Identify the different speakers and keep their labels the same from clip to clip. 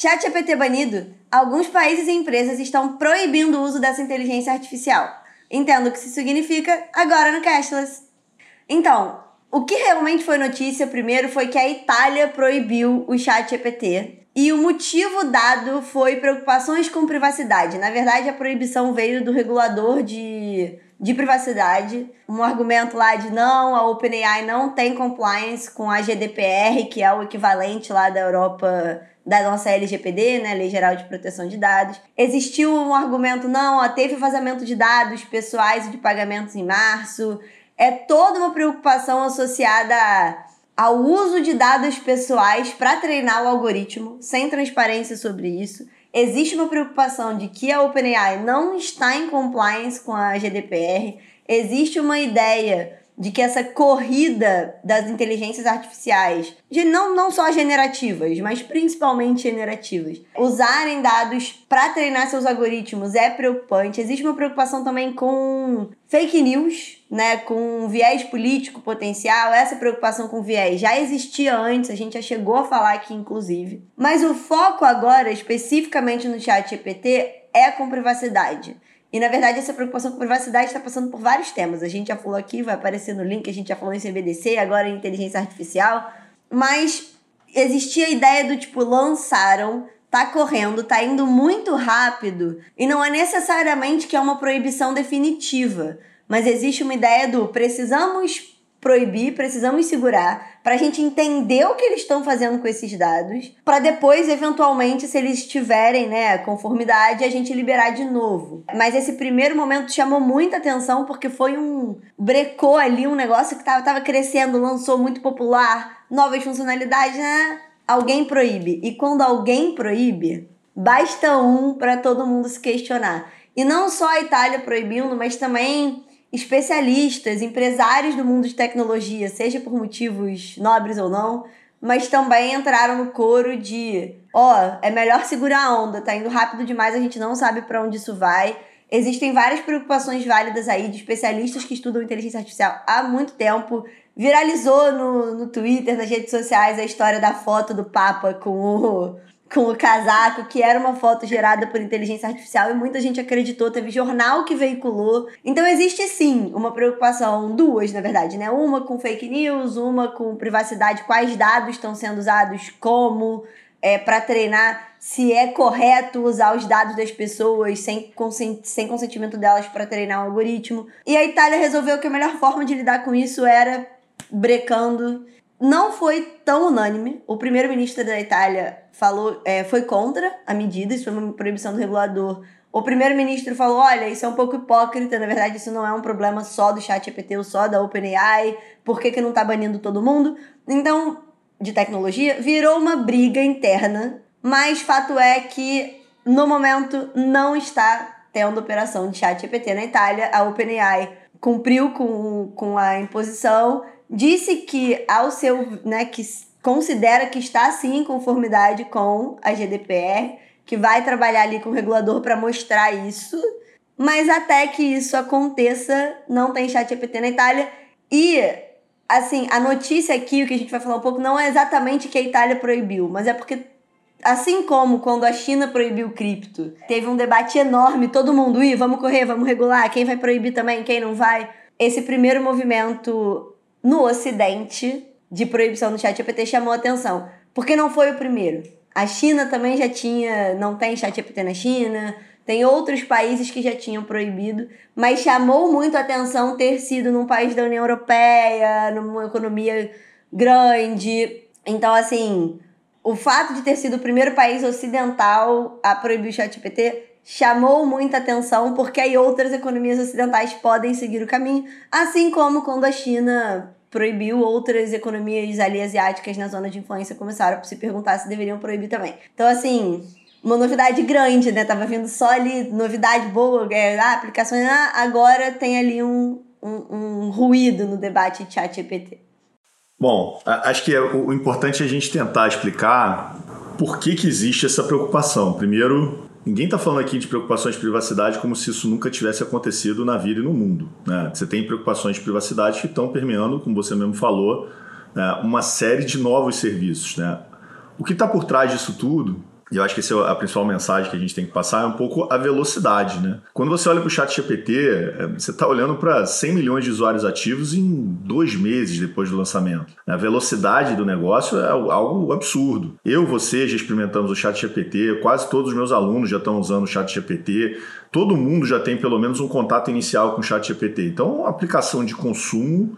Speaker 1: ChatGPT banido? Alguns países e empresas estão proibindo o uso dessa inteligência artificial. Entendo o que isso significa agora no Cashless. Então, o que realmente foi notícia primeiro foi que a Itália proibiu o ChatGPT. E o motivo dado foi preocupações com privacidade. Na verdade, a proibição veio do regulador de de privacidade, um argumento lá de não, a OpenAI não tem compliance com a GDPR, que é o equivalente lá da Europa da nossa LGPD, né, Lei Geral de Proteção de Dados. Existiu um argumento, não, ó, teve vazamento de dados pessoais e de pagamentos em março. É toda uma preocupação associada ao uso de dados pessoais para treinar o algoritmo, sem transparência sobre isso existe uma preocupação de que a OpenAI não está em compliance com a GDPR, existe uma ideia de que essa corrida das inteligências artificiais, de não, não só generativas, mas principalmente generativas, usarem dados para treinar seus algoritmos é preocupante. Existe uma preocupação também com fake news, né, com viés político potencial. Essa preocupação com viés já existia antes, a gente já chegou a falar aqui inclusive. Mas o foco agora, especificamente no chat GPT, é com privacidade. E na verdade, essa preocupação com privacidade está passando por vários temas. A gente já falou aqui, vai aparecer no link, a gente já falou em CBDC, agora em inteligência artificial. Mas existia a ideia do tipo, lançaram, tá correndo, tá indo muito rápido. E não é necessariamente que é uma proibição definitiva. Mas existe uma ideia do precisamos proibir, precisamos segurar, para a gente entender o que eles estão fazendo com esses dados, para depois, eventualmente, se eles tiverem né, conformidade, a gente liberar de novo. Mas esse primeiro momento chamou muita atenção porque foi um. brecou ali um negócio que estava tava crescendo, lançou muito popular, novas funcionalidades, né? Alguém proíbe. E quando alguém proíbe, basta um para todo mundo se questionar. E não só a Itália proibindo, mas também especialistas, empresários do mundo de tecnologia, seja por motivos nobres ou não, mas também entraram no coro de, ó, oh, é melhor segurar a onda, tá indo rápido demais, a gente não sabe para onde isso vai. Existem várias preocupações válidas aí de especialistas que estudam inteligência artificial há muito tempo. Viralizou no, no Twitter, nas redes sociais, a história da foto do Papa com o, com o casaco, que era uma foto gerada por inteligência artificial e muita gente acreditou, teve jornal que veiculou. Então existe sim uma preocupação, duas na verdade, né? Uma com fake news, uma com privacidade, quais dados estão sendo usados, como, é, para treinar se é correto usar os dados das pessoas sem, consent sem consentimento delas para treinar um algoritmo. E a Itália resolveu que a melhor forma de lidar com isso era brecando não foi tão unânime. O primeiro-ministro da Itália falou, é, foi contra a medida, isso foi uma proibição do regulador. O primeiro-ministro falou: olha, isso é um pouco hipócrita, na verdade, isso não é um problema só do chat GPT ou só da OpenAI, por que, que não tá banindo todo mundo? Então, de tecnologia, virou uma briga interna, mas fato é que no momento não está tendo operação de chat GPT na Itália. A OpenAI cumpriu com, com a imposição disse que ao seu, né, que considera que está sim em conformidade com a GDPR, que vai trabalhar ali com o regulador para mostrar isso, mas até que isso aconteça, não tem chat GPT na Itália e assim, a notícia aqui, o que a gente vai falar um pouco, não é exatamente que a Itália proibiu, mas é porque Assim como quando a China proibiu cripto, teve um debate enorme, todo mundo, ih, vamos correr, vamos regular, quem vai proibir também, quem não vai. Esse primeiro movimento no Ocidente de proibição do chat GPT chamou atenção. Porque não foi o primeiro. A China também já tinha, não tem chat GPT na China, tem outros países que já tinham proibido, mas chamou muito atenção ter sido num país da União Europeia, numa economia grande. Então, assim, o fato de ter sido o primeiro país ocidental a proibir o chat GPT chamou muita atenção porque aí outras economias ocidentais podem seguir o caminho, assim como quando a China proibiu outras economias ali asiáticas na zona de influência começaram a se perguntar se deveriam proibir também. Então assim, uma novidade grande, né? Tava vindo só ali novidade boa, é, ah, aplicações, ah, agora tem ali um, um, um ruído no debate de chat GPT.
Speaker 2: Bom, acho que é, o importante é a gente tentar explicar por que, que existe essa preocupação. Primeiro, Ninguém está falando aqui de preocupações de privacidade como se isso nunca tivesse acontecido na vida e no mundo. Né? Você tem preocupações de privacidade que estão permeando, como você mesmo falou, né, uma série de novos serviços. Né? O que está por trás disso tudo e eu acho que essa é a principal mensagem que a gente tem que passar, é um pouco a velocidade, né? Quando você olha para o chat GPT, é, você está olhando para 100 milhões de usuários ativos em dois meses depois do lançamento. A velocidade do negócio é algo absurdo. Eu, você já experimentamos o chat GPT, quase todos os meus alunos já estão usando o chat GPT, todo mundo já tem pelo menos um contato inicial com o chat GPT. Então, a aplicação de consumo,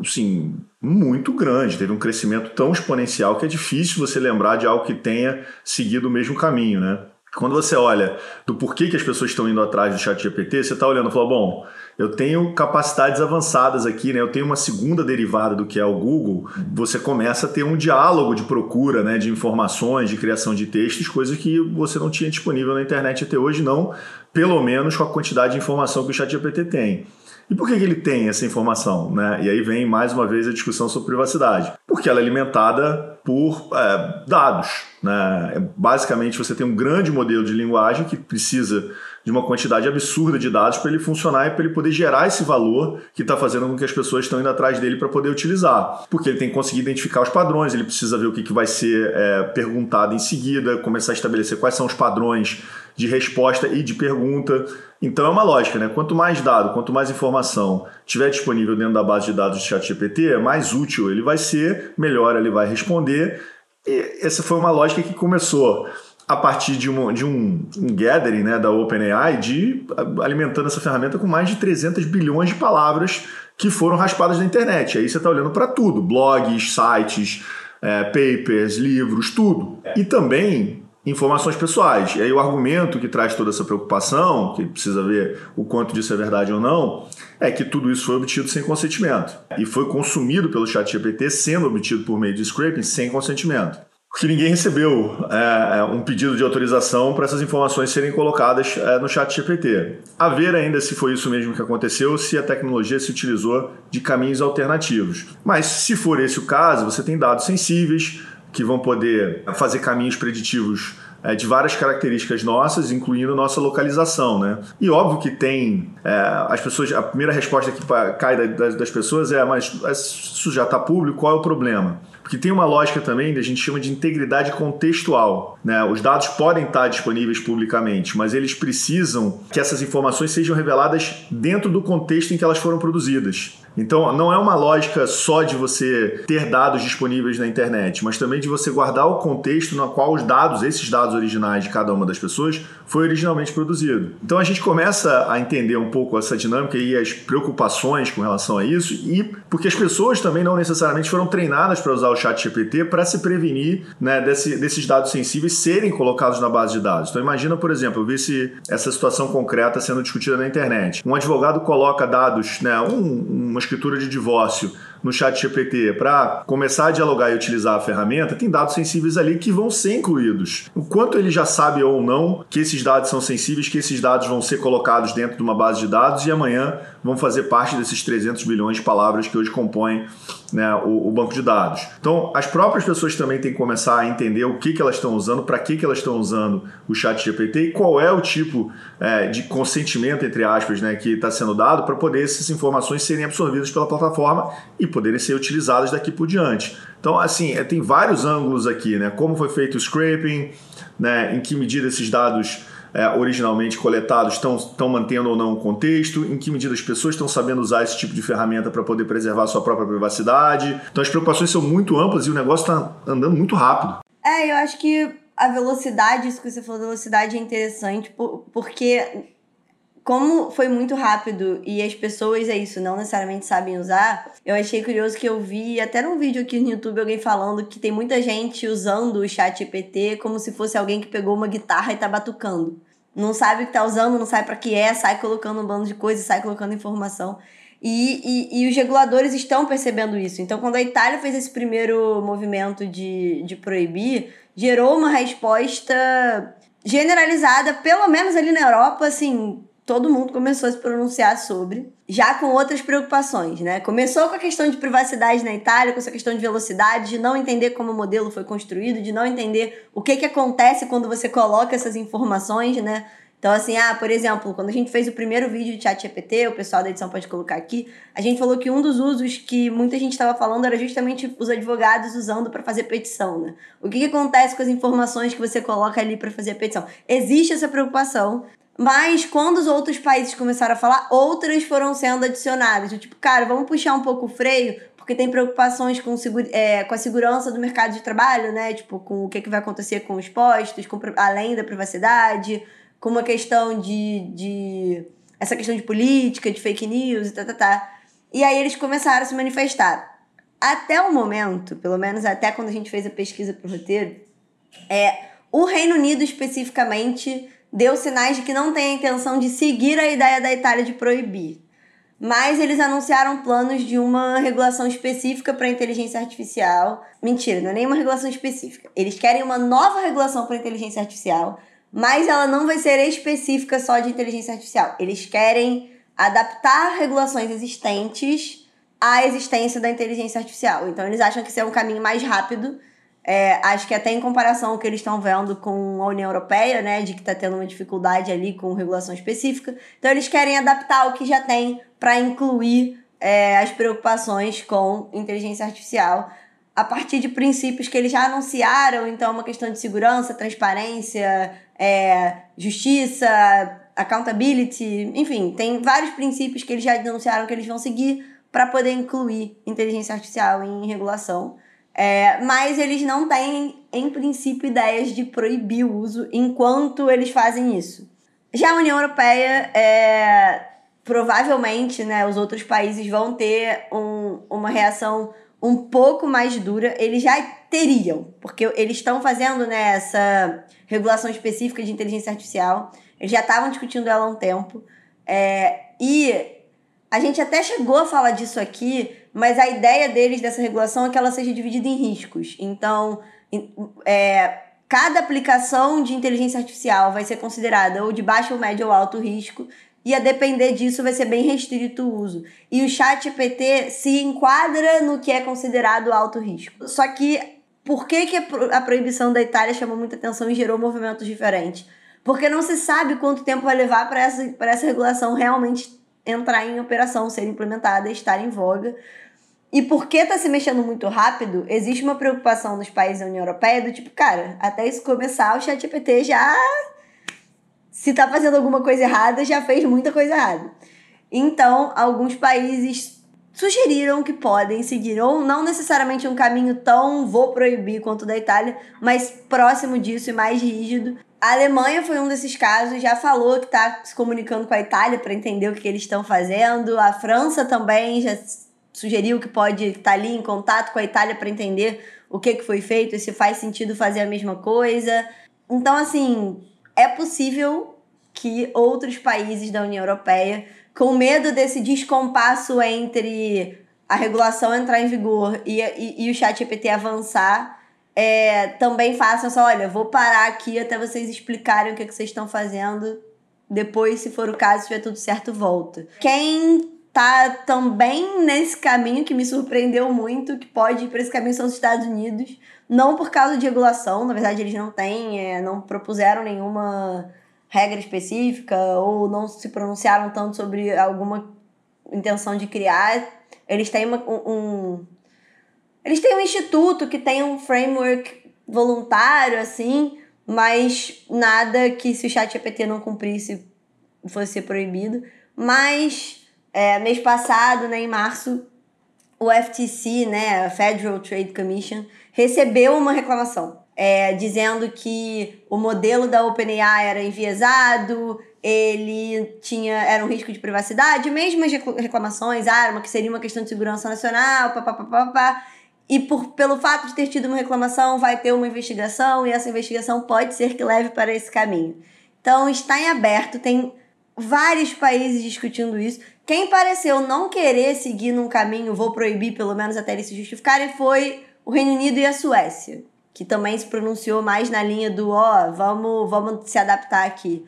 Speaker 2: assim, muito grande, teve um crescimento tão exponencial que é difícil você lembrar de algo que tenha seguido o mesmo caminho, né? Quando você olha do porquê que as pessoas estão indo atrás do chat GPT, você está olhando e fala, bom, eu tenho capacidades avançadas aqui, né? Eu tenho uma segunda derivada do que é o Google. Você começa a ter um diálogo de procura, né? De informações, de criação de textos, coisa que você não tinha disponível na internet até hoje, não. Pelo menos com a quantidade de informação que o chat GPT tem. E por que, que ele tem essa informação? Né? E aí vem mais uma vez a discussão sobre privacidade. Porque ela é alimentada por é, dados. Né? É, basicamente, você tem um grande modelo de linguagem que precisa de uma quantidade absurda de dados para ele funcionar e para ele poder gerar esse valor que está fazendo com que as pessoas estão indo atrás dele para poder utilizar. Porque ele tem que conseguir identificar os padrões, ele precisa ver o que, que vai ser é, perguntado em seguida, começar a estabelecer quais são os padrões de resposta e de pergunta. Então é uma lógica, né? Quanto mais dado, quanto mais informação tiver disponível dentro da base de dados do ChatGPT, mais útil ele vai ser, melhor ele vai responder. E essa foi uma lógica que começou a partir de, um, de um, um gathering né, da OpenAI, de alimentando essa ferramenta com mais de 300 bilhões de palavras que foram raspadas na internet. Aí você está olhando para tudo: blogs, sites, é, papers, livros, tudo. E também informações pessoais. E aí o argumento que traz toda essa preocupação, que precisa ver o quanto disso é verdade ou não, é que tudo isso foi obtido sem consentimento. E foi consumido pelo chat GPT sendo obtido por meio de scraping sem consentimento. Porque ninguém recebeu é, é um pedido de autorização para essas informações serem colocadas é, no chat GPT. A ver ainda se foi isso mesmo que aconteceu, se a tecnologia se utilizou de caminhos alternativos. Mas se for esse o caso, você tem dados sensíveis, que vão poder fazer caminhos preditivos é, de várias características nossas, incluindo nossa localização, né? E óbvio que tem é, as pessoas, a primeira resposta que cai das, das pessoas é, mas isso já está público, qual é o problema? Porque tem uma lógica também que a gente chama de integridade contextual. Né? Os dados podem estar disponíveis publicamente, mas eles precisam que essas informações sejam reveladas dentro do contexto em que elas foram produzidas. Então, não é uma lógica só de você ter dados disponíveis na internet, mas também de você guardar o contexto no qual os dados, esses dados originais de cada uma das pessoas, foi originalmente produzido. Então, a gente começa a entender um pouco essa dinâmica e as preocupações com relação a isso, e porque as pessoas também não necessariamente foram treinadas para usar o chat GPT para se prevenir né, desse, desses dados sensíveis serem colocados na base de dados. Então, imagina, por exemplo, eu vi se essa situação concreta sendo discutida na internet. Um advogado coloca dados, né, um, uma escritura de divórcio no chat GPT para começar a dialogar e utilizar a ferramenta, tem dados sensíveis ali que vão ser incluídos. O quanto ele já sabe ou não que esses dados são sensíveis, que esses dados vão ser colocados dentro de uma base de dados e amanhã vão fazer parte desses 300 bilhões de palavras que hoje compõem né, o, o, banco de dados. Então, as próprias pessoas também têm que começar a entender o que, que elas estão usando, para que, que elas estão usando o chat GPT e qual é o tipo é, de consentimento, entre aspas, né, que está sendo dado para poder essas informações serem absorvidas pela plataforma e poderem ser utilizadas daqui por diante. Então, assim, é, tem vários ângulos aqui, né? Como foi feito o scraping, né? em que medida esses dados é, originalmente coletados estão, mantendo ou não o contexto, em que medida as pessoas estão sabendo usar esse tipo de ferramenta para poder preservar sua própria privacidade. Então as preocupações são muito amplas e o negócio está andando muito rápido.
Speaker 1: É, eu acho que a velocidade, isso que você falou, velocidade é interessante, porque como foi muito rápido e as pessoas, é isso, não necessariamente sabem usar, eu achei curioso que eu vi até num vídeo aqui no YouTube alguém falando que tem muita gente usando o chat GPT como se fosse alguém que pegou uma guitarra e tá batucando. Não sabe o que tá usando, não sabe para que é, sai colocando um bando de coisas, sai colocando informação. E, e, e, os reguladores estão percebendo isso. Então, quando a Itália fez esse primeiro movimento de, de proibir, gerou uma resposta generalizada, pelo menos ali na Europa, assim, todo mundo começou a se pronunciar sobre, já com outras preocupações, né? Começou com a questão de privacidade na Itália, com essa questão de velocidade, de não entender como o modelo foi construído, de não entender o que, que acontece quando você coloca essas informações, né? Então, assim, ah, por exemplo, quando a gente fez o primeiro vídeo de chat GPT, o pessoal da edição pode colocar aqui, a gente falou que um dos usos que muita gente estava falando era justamente os advogados usando para fazer petição, né? O que, que acontece com as informações que você coloca ali para fazer a petição? Existe essa preocupação, mas quando os outros países começaram a falar, outras foram sendo adicionadas. Tipo, cara, vamos puxar um pouco o freio, porque tem preocupações com, é, com a segurança do mercado de trabalho, né? Tipo, com o que, que vai acontecer com os postos, com, além da privacidade com uma questão de, de. essa questão de política, de fake news e tá, tá, tá. E aí eles começaram a se manifestar. Até o momento, pelo menos até quando a gente fez a pesquisa pro roteiro, é, o Reino Unido especificamente deu sinais de que não tem a intenção de seguir a ideia da Itália de proibir. Mas eles anunciaram planos de uma regulação específica para inteligência artificial. Mentira, não é nenhuma regulação específica. Eles querem uma nova regulação para inteligência artificial mas ela não vai ser específica só de inteligência artificial. Eles querem adaptar regulações existentes à existência da inteligência artificial. Então, eles acham que isso é um caminho mais rápido. É, acho que até em comparação ao que eles estão vendo com a União Europeia, né, de que está tendo uma dificuldade ali com regulação específica. Então, eles querem adaptar o que já tem para incluir é, as preocupações com inteligência artificial a partir de princípios que eles já anunciaram, então uma questão de segurança, transparência, é, justiça, accountability, enfim, tem vários princípios que eles já anunciaram que eles vão seguir para poder incluir inteligência artificial em regulação. É, mas eles não têm, em princípio, ideias de proibir o uso enquanto eles fazem isso. Já a União Europeia, é, provavelmente, né, os outros países vão ter um, uma reação um pouco mais dura, eles já teriam, porque eles estão fazendo né, essa regulação específica de inteligência artificial, eles já estavam discutindo ela há um tempo, é, e a gente até chegou a falar disso aqui, mas a ideia deles dessa regulação é que ela seja dividida em riscos. Então, é, cada aplicação de inteligência artificial vai ser considerada ou de baixo, médio ou alto risco, e a depender disso vai ser bem restrito o uso. E o chat PT se enquadra no que é considerado alto risco. Só que por que, que a proibição da Itália chamou muita atenção e gerou movimentos diferentes? Porque não se sabe quanto tempo vai levar para essa, essa regulação realmente entrar em operação, ser implementada, estar em voga. E porque está se mexendo muito rápido, existe uma preocupação nos países da União Europeia do tipo, cara, até isso começar, o ChatGPT já se tá fazendo alguma coisa errada, já fez muita coisa errada. Então, alguns países sugeriram que podem seguir, ou não necessariamente um caminho tão vou proibir quanto o da Itália, mas próximo disso e mais rígido. A Alemanha foi um desses casos, já falou que está se comunicando com a Itália para entender o que eles estão fazendo. A França também já sugeriu que pode estar tá ali em contato com a Itália para entender o que, que foi feito e se faz sentido fazer a mesma coisa. Então, assim, é possível que outros países da União Europeia, com medo desse descompasso entre a regulação entrar em vigor e, e, e o chat GPT avançar, é, também façam só, olha, vou parar aqui até vocês explicarem o que, que vocês estão fazendo. Depois, se for o caso, se tiver tudo certo, volta. Quem tá também nesse caminho que me surpreendeu muito, que pode ir para esse caminho são os Estados Unidos. Não por causa de regulação, na verdade eles não têm, é, não propuseram nenhuma regra específica ou não se pronunciaram tanto sobre alguma intenção de criar. Eles têm uma, um, eles têm um instituto que tem um framework voluntário assim, mas nada que se o chat GPT não cumprisse fosse proibido. Mas é, mês passado, né, em março, o FTC, né, a Federal Trade Commission, recebeu uma reclamação é, dizendo que o modelo da OpenAI era enviesado, ele tinha era um risco de privacidade, mesmo as reclamações, ah, uma que seria uma questão de segurança nacional, papapá. E por, pelo fato de ter tido uma reclamação, vai ter uma investigação e essa investigação pode ser que leve para esse caminho. Então está em aberto, tem vários países discutindo isso. Quem pareceu não querer seguir num caminho, vou proibir pelo menos até eles se justificarem, foi o Reino Unido e a Suécia, que também se pronunciou mais na linha do ó, oh, vamos, vamos se adaptar aqui.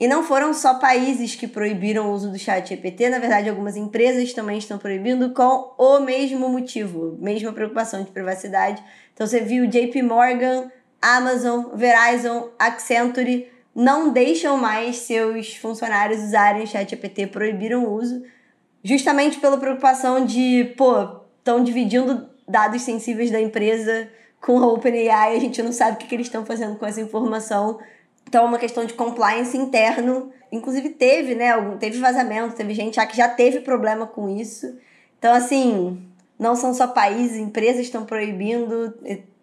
Speaker 1: E não foram só países que proibiram o uso do chat GPT, na verdade, algumas empresas também estão proibindo com o mesmo motivo, mesma preocupação de privacidade. Então você viu JP Morgan, Amazon, Verizon, Accenture não deixam mais seus funcionários usarem o chat GPT, proibiram o uso, justamente pela preocupação de, pô, estão dividindo dados sensíveis da empresa com a OpenAI, a gente não sabe o que, que eles estão fazendo com essa informação. Então, é uma questão de compliance interno. Inclusive, teve, né? Teve vazamento, teve gente já que já teve problema com isso. Então, assim, não são só países, empresas estão proibindo.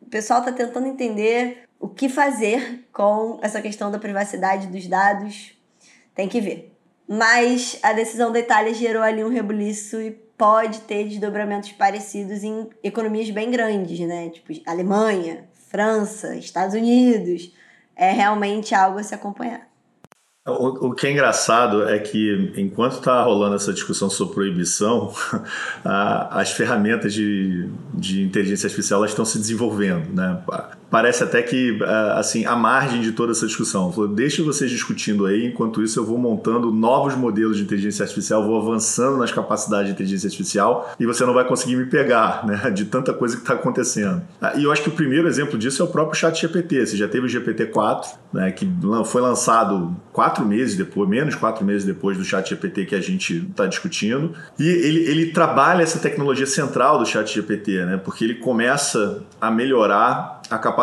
Speaker 1: O pessoal está tentando entender o que fazer com essa questão da privacidade dos dados. Tem que ver. Mas a decisão da Itália gerou ali um rebuliço e pode ter desdobramentos parecidos em economias bem grandes, né? Tipo Alemanha, França, Estados Unidos. É realmente algo a se acompanhar.
Speaker 2: O, o, que é engraçado é que, enquanto está rolando essa discussão sobre proibição, a, as ferramentas de, de inteligência artificial estão se desenvolvendo. Né? Parece até que assim a margem de toda essa discussão. Deixe vocês discutindo aí, enquanto isso eu vou montando novos modelos de inteligência artificial, vou avançando nas capacidades de inteligência artificial e você não vai conseguir me pegar, né, de tanta coisa que está acontecendo. Ah, e eu acho que o primeiro exemplo disso é o próprio Chat GPT. Você já teve o GPT-4, né, que foi lançado quatro meses depois, menos quatro meses depois do Chat GPT que a gente está discutindo, e ele, ele trabalha essa tecnologia central do Chat GPT, né, porque ele começa a melhorar a capacidade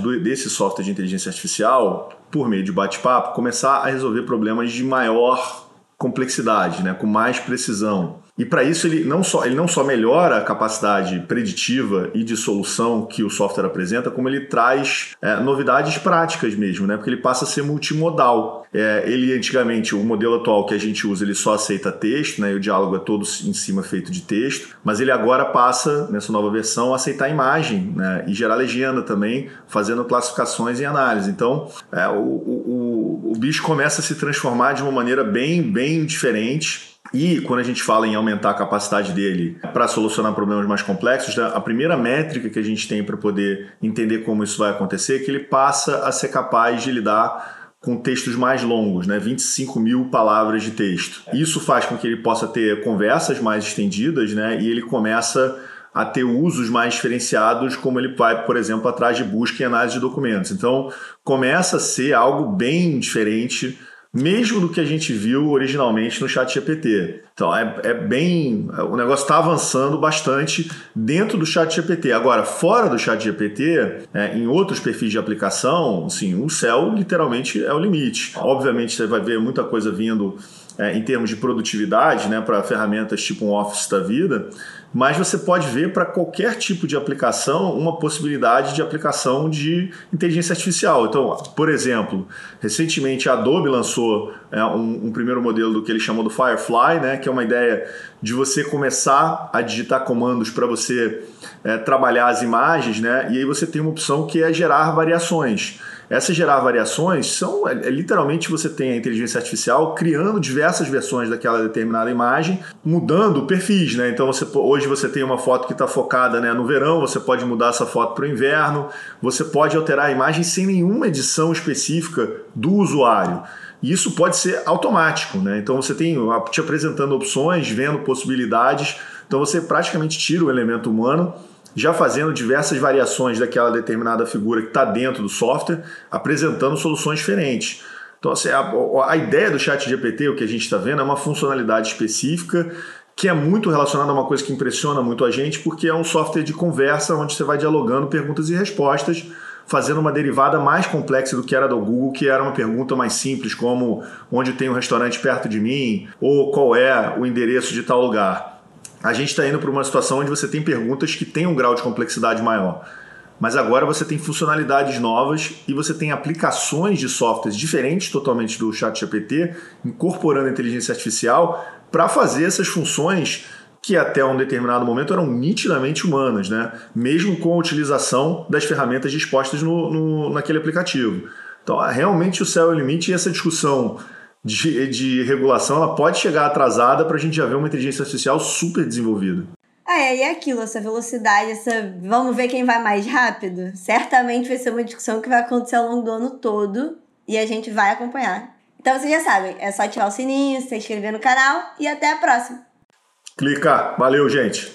Speaker 2: do, desse software de inteligência artificial, por meio de bate-papo, começar a resolver problemas de maior complexidade, né, com mais precisão. E para isso ele não, só, ele não só melhora a capacidade preditiva e de solução que o software apresenta, como ele traz é, novidades práticas mesmo, né? Porque ele passa a ser multimodal. É, ele antigamente, o modelo atual que a gente usa, ele só aceita texto, né? E o diálogo é todo em cima feito de texto, mas ele agora passa, nessa nova versão, a aceitar imagem né? e gerar legenda também, fazendo classificações e análise. Então, é, o, o, o bicho começa a se transformar de uma maneira bem, bem diferente e quando a gente fala em aumentar a capacidade dele para solucionar problemas mais complexos, né, a primeira métrica que a gente tem para poder entender como isso vai acontecer é que ele passa a ser capaz de lidar com textos mais longos, né? 25 mil palavras de texto. Isso faz com que ele possa ter conversas mais estendidas, né? E ele começa a ter usos mais diferenciados, como ele vai, por exemplo, atrás de busca e análise de documentos. Então, começa a ser algo bem diferente mesmo do que a gente viu originalmente no chat GPT. Então é, é bem. O negócio está avançando bastante dentro do chat GPT. Agora, fora do chat GPT, é, em outros perfis de aplicação, assim, o céu literalmente é o limite. Obviamente, você vai ver muita coisa vindo é, em termos de produtividade, né, para ferramentas tipo um Office da vida mas você pode ver para qualquer tipo de aplicação uma possibilidade de aplicação de inteligência artificial. Então, por exemplo, recentemente a Adobe lançou é, um, um, primeiro modelo do que ele chamou do Firefly, né, que é uma ideia de você começar a digitar comandos para você é, trabalhar as imagens, né, e aí você tem uma opção que é gerar variações. Essa gerar variações são é, é, literalmente você tem a inteligência artificial criando diversas versões daquela determinada imagem, mudando perfis, né? Então você, hoje você tem uma foto que está focada né, no verão, você pode mudar essa foto para o inverno, você pode alterar a imagem sem nenhuma edição específica do usuário. E isso pode ser automático, né? Então você tem te apresentando opções, vendo possibilidades. Então você praticamente tira o elemento humano já fazendo diversas variações daquela determinada figura que está dentro do software, apresentando soluções diferentes. Então, assim, a, a ideia do chat GPT, o que a gente está vendo, é uma funcionalidade específica que é muito relacionada a uma coisa que impressiona muito a gente, porque é um software de conversa onde você vai dialogando perguntas e respostas, fazendo uma derivada mais complexa do que era do Google, que era uma pergunta mais simples, como onde tem um restaurante perto de mim, ou qual é o endereço de tal lugar a gente está indo para uma situação onde você tem perguntas que têm um grau de complexidade maior. Mas agora você tem funcionalidades novas e você tem aplicações de softwares diferentes totalmente do ChatGPT, incorporando inteligência artificial para fazer essas funções que até um determinado momento eram nitidamente humanas, né? mesmo com a utilização das ferramentas dispostas no, no naquele aplicativo. Então, realmente o céu é o limite e essa discussão de, de regulação ela pode chegar atrasada para a gente já ver uma inteligência artificial super desenvolvida.
Speaker 1: É, e é aquilo, essa velocidade, essa. Vamos ver quem vai mais rápido? Certamente vai ser uma discussão que vai acontecer ao longo do ano todo e a gente vai acompanhar. Então vocês já sabem, é só ativar o sininho, se inscrever no canal e até a próxima.
Speaker 2: Clica. Valeu, gente.